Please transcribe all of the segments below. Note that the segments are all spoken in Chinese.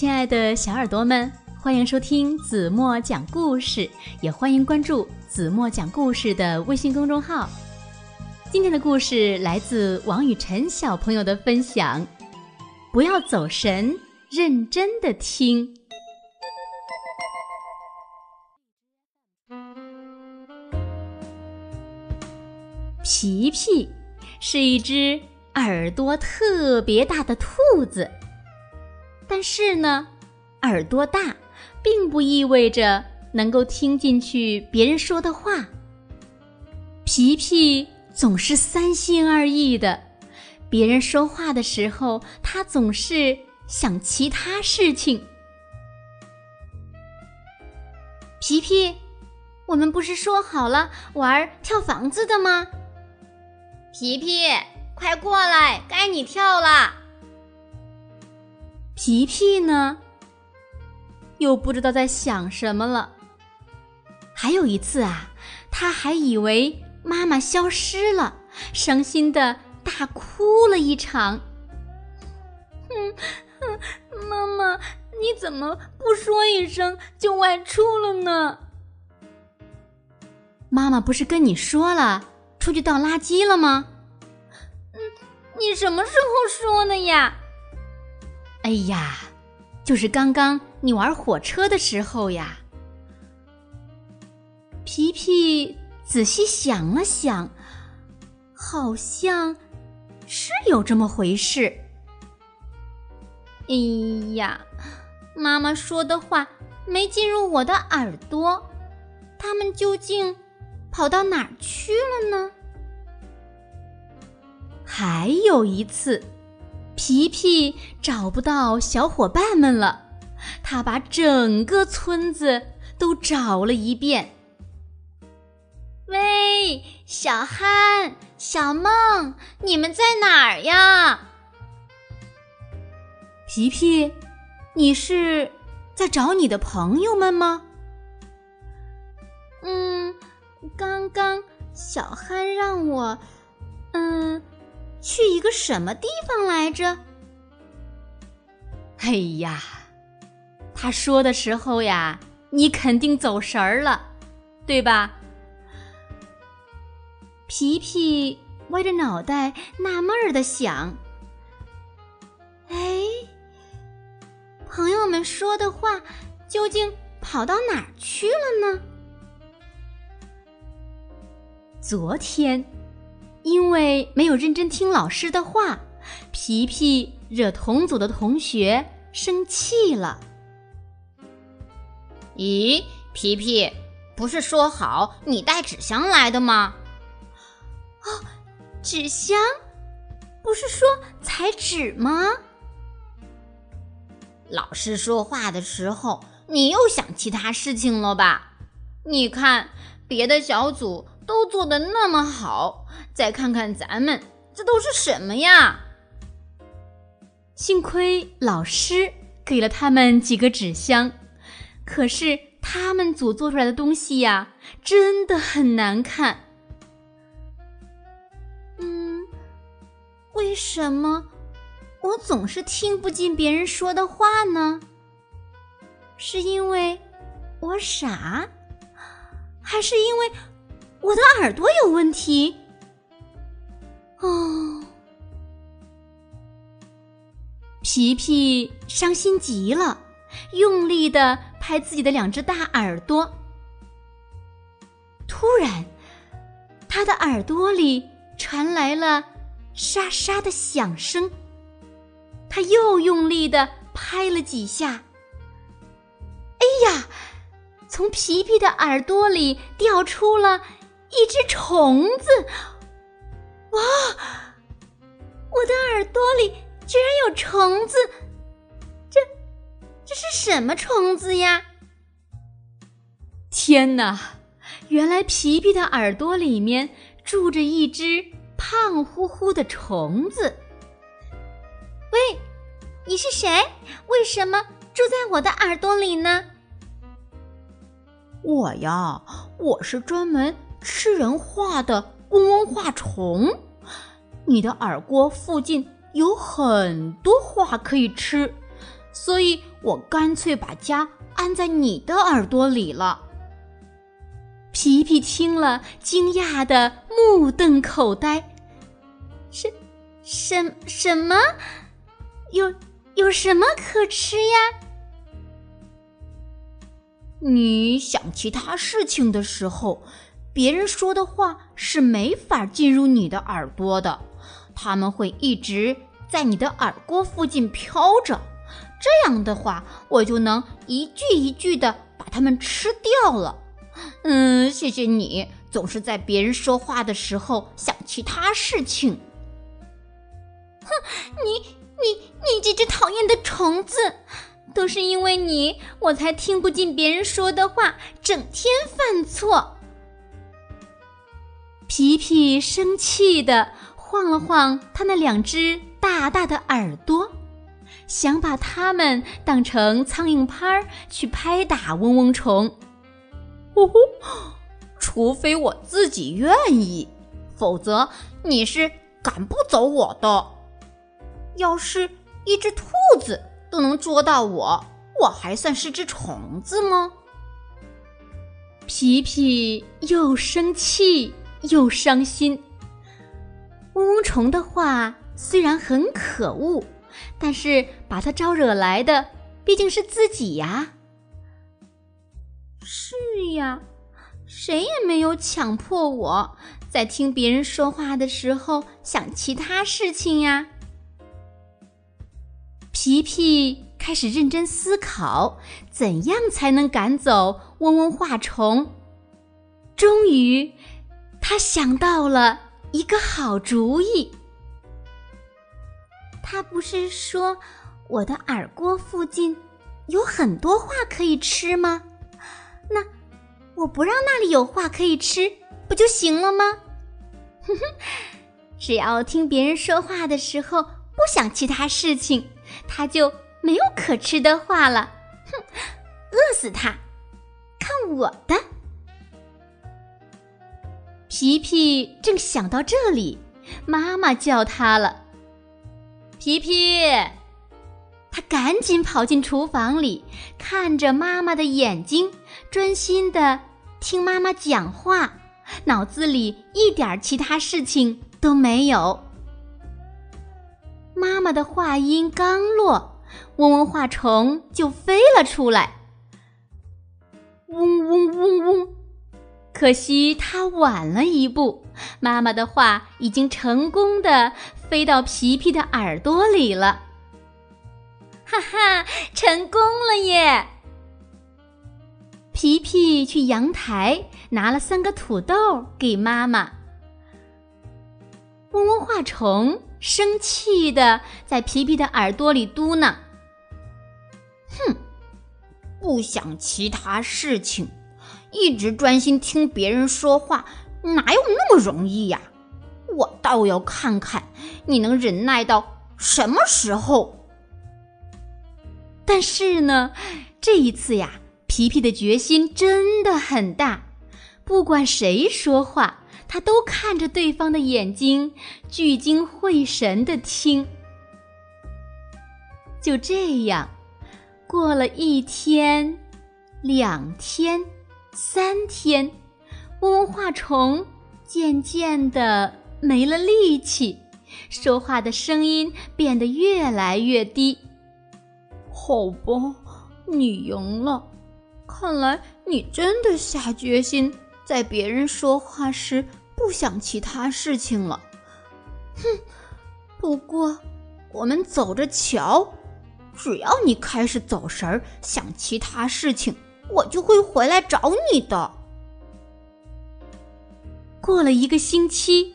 亲爱的小耳朵们，欢迎收听子墨讲故事，也欢迎关注子墨讲故事的微信公众号。今天的故事来自王雨辰小朋友的分享，不要走神，认真的听。皮皮是一只耳朵特别大的兔子，但是呢，耳朵大并不意味着能够听进去别人说的话。皮皮总是三心二意的，别人说话的时候，他总是想其他事情。皮皮，我们不是说好了玩跳房子的吗？皮皮，快过来，该你跳了。皮皮呢，又不知道在想什么了。还有一次啊，他还以为妈妈消失了，伤心的大哭了一场。嗯嗯，妈妈，你怎么不说一声就外出了呢？妈妈不是跟你说了？出去倒垃圾了吗？嗯，你什么时候说的呀？哎呀，就是刚刚你玩火车的时候呀。皮皮仔细想了想，好像是有这么回事。哎呀，妈妈说的话没进入我的耳朵，他们究竟？跑到哪儿去了呢？还有一次，皮皮找不到小伙伴们了，他把整个村子都找了一遍。喂，小憨、小梦，你们在哪儿呀？皮皮，你是在找你的朋友们吗？嗯。刚刚小憨让我，嗯，去一个什么地方来着？哎呀，他说的时候呀，你肯定走神儿了，对吧？皮皮歪着脑袋纳闷儿的想：哎，朋友们说的话究竟跑到哪儿去了呢？昨天，因为没有认真听老师的话，皮皮惹同组的同学生气了。咦，皮皮，不是说好你带纸箱来的吗？哦，纸箱，不是说裁纸吗？老师说话的时候，你又想其他事情了吧？你看别的小组。都做的那么好，再看看咱们，这都是什么呀？幸亏老师给了他们几个纸箱，可是他们组做出来的东西呀，真的很难看。嗯，为什么我总是听不进别人说的话呢？是因为我傻，还是因为？我的耳朵有问题，哦，皮皮伤心极了，用力的拍自己的两只大耳朵。突然，他的耳朵里传来了沙沙的响声，他又用力的拍了几下。哎呀，从皮皮的耳朵里掉出了。一只虫子，哇！我的耳朵里居然有虫子，这这是什么虫子呀？天哪！原来皮皮的耳朵里面住着一只胖乎乎的虫子。喂，你是谁？为什么住在我的耳朵里呢？我呀，我是专门。吃人话的嗡嗡话虫，你的耳郭附近有很多话可以吃，所以我干脆把家安在你的耳朵里了。皮皮听了，惊讶的目瞪口呆：“什什什么？有有什么可吃呀？”你想其他事情的时候，别人说的话是没法进入你的耳朵的，他们会一直在你的耳郭附近飘着。这样的话，我就能一句一句的把它们吃掉了。嗯，谢谢你总是在别人说话的时候想其他事情。哼，你你你这只讨厌的虫子！都是因为你，我才听不进别人说的话，整天犯错。皮皮生气的晃了晃他那两只大大的耳朵，想把它们当成苍蝇拍儿去拍打嗡嗡虫。呜呼，除非我自己愿意，否则你是赶不走我的。要是一只兔子。都能捉到我，我还算是只虫子吗？皮皮又生气又伤心。嗡嗡虫的话虽然很可恶，但是把它招惹来的毕竟是自己呀。是呀，谁也没有强迫我在听别人说话的时候想其他事情呀。皮皮开始认真思考，怎样才能赶走嗡嗡化虫。终于，他想到了一个好主意。他不是说我的耳郭附近有很多话可以吃吗？那我不让那里有话可以吃，不就行了吗？哼哼，只要听别人说话的时候不想其他事情。他就没有可吃的话了，哼，饿死他！看我的！皮皮正想到这里，妈妈叫他了。皮皮，他赶紧跑进厨房里，看着妈妈的眼睛，专心的听妈妈讲话，脑子里一点其他事情都没有。妈妈的话音刚落，嗡嗡化虫就飞了出来。可惜他晚了一步，妈妈的话已经成功的飞到皮皮的耳朵里了。哈哈，成功了耶！皮皮去阳台拿了三个土豆给妈妈。嗡嗡化虫。生气的在皮皮的耳朵里嘟囔：“哼，不想其他事情，一直专心听别人说话，哪有那么容易呀？我倒要看看你能忍耐到什么时候。”但是呢，这一次呀，皮皮的决心真的很大，不管谁说话。他都看着对方的眼睛，聚精会神的听。就这样，过了一天、两天、三天，嗡嗡化虫渐渐的没了力气，说话的声音变得越来越低。好吧，你赢了。看来你真的下决心，在别人说话时。不想其他事情了，哼！不过我们走着瞧，只要你开始走神儿，想其他事情，我就会回来找你的。过了一个星期，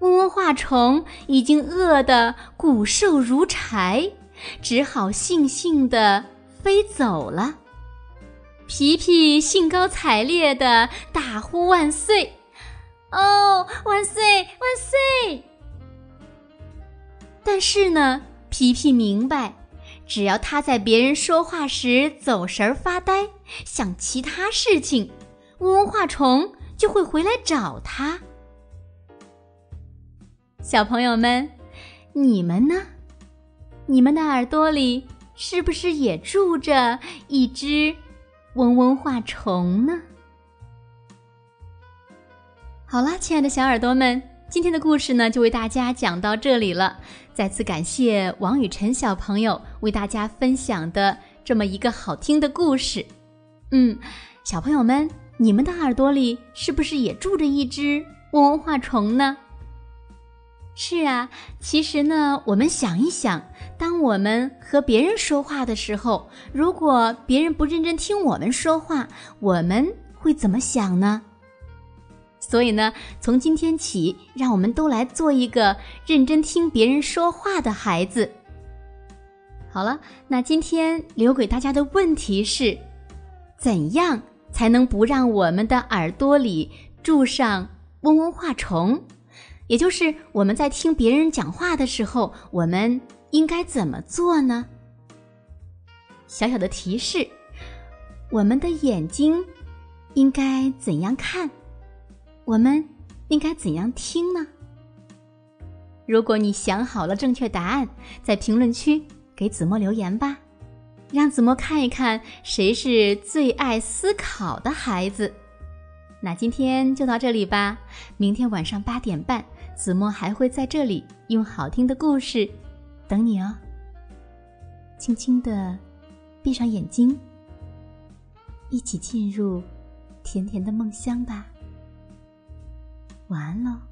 嗡嗡化虫已经饿得骨瘦如柴，只好悻悻地飞走了。皮皮兴高采烈地大呼万岁。哦，万岁万岁！但是呢，皮皮明白，只要他在别人说话时走神发呆，想其他事情，嗡嗡化虫就会回来找他。小朋友们，你们呢？你们的耳朵里是不是也住着一只嗡嗡化虫呢？好啦，亲爱的小耳朵们，今天的故事呢就为大家讲到这里了。再次感谢王雨辰小朋友为大家分享的这么一个好听的故事。嗯，小朋友们，你们的耳朵里是不是也住着一只嗡嗡化虫呢？是啊，其实呢，我们想一想，当我们和别人说话的时候，如果别人不认真听我们说话，我们会怎么想呢？所以呢，从今天起，让我们都来做一个认真听别人说话的孩子。好了，那今天留给大家的问题是：怎样才能不让我们的耳朵里住上嗡嗡话虫？也就是我们在听别人讲话的时候，我们应该怎么做呢？小小的提示：我们的眼睛应该怎样看？我们应该怎样听呢？如果你想好了正确答案，在评论区给子墨留言吧，让子墨看一看谁是最爱思考的孩子。那今天就到这里吧，明天晚上八点半。子墨还会在这里用好听的故事等你哦。轻轻的闭上眼睛，一起进入甜甜的梦乡吧。晚安喽。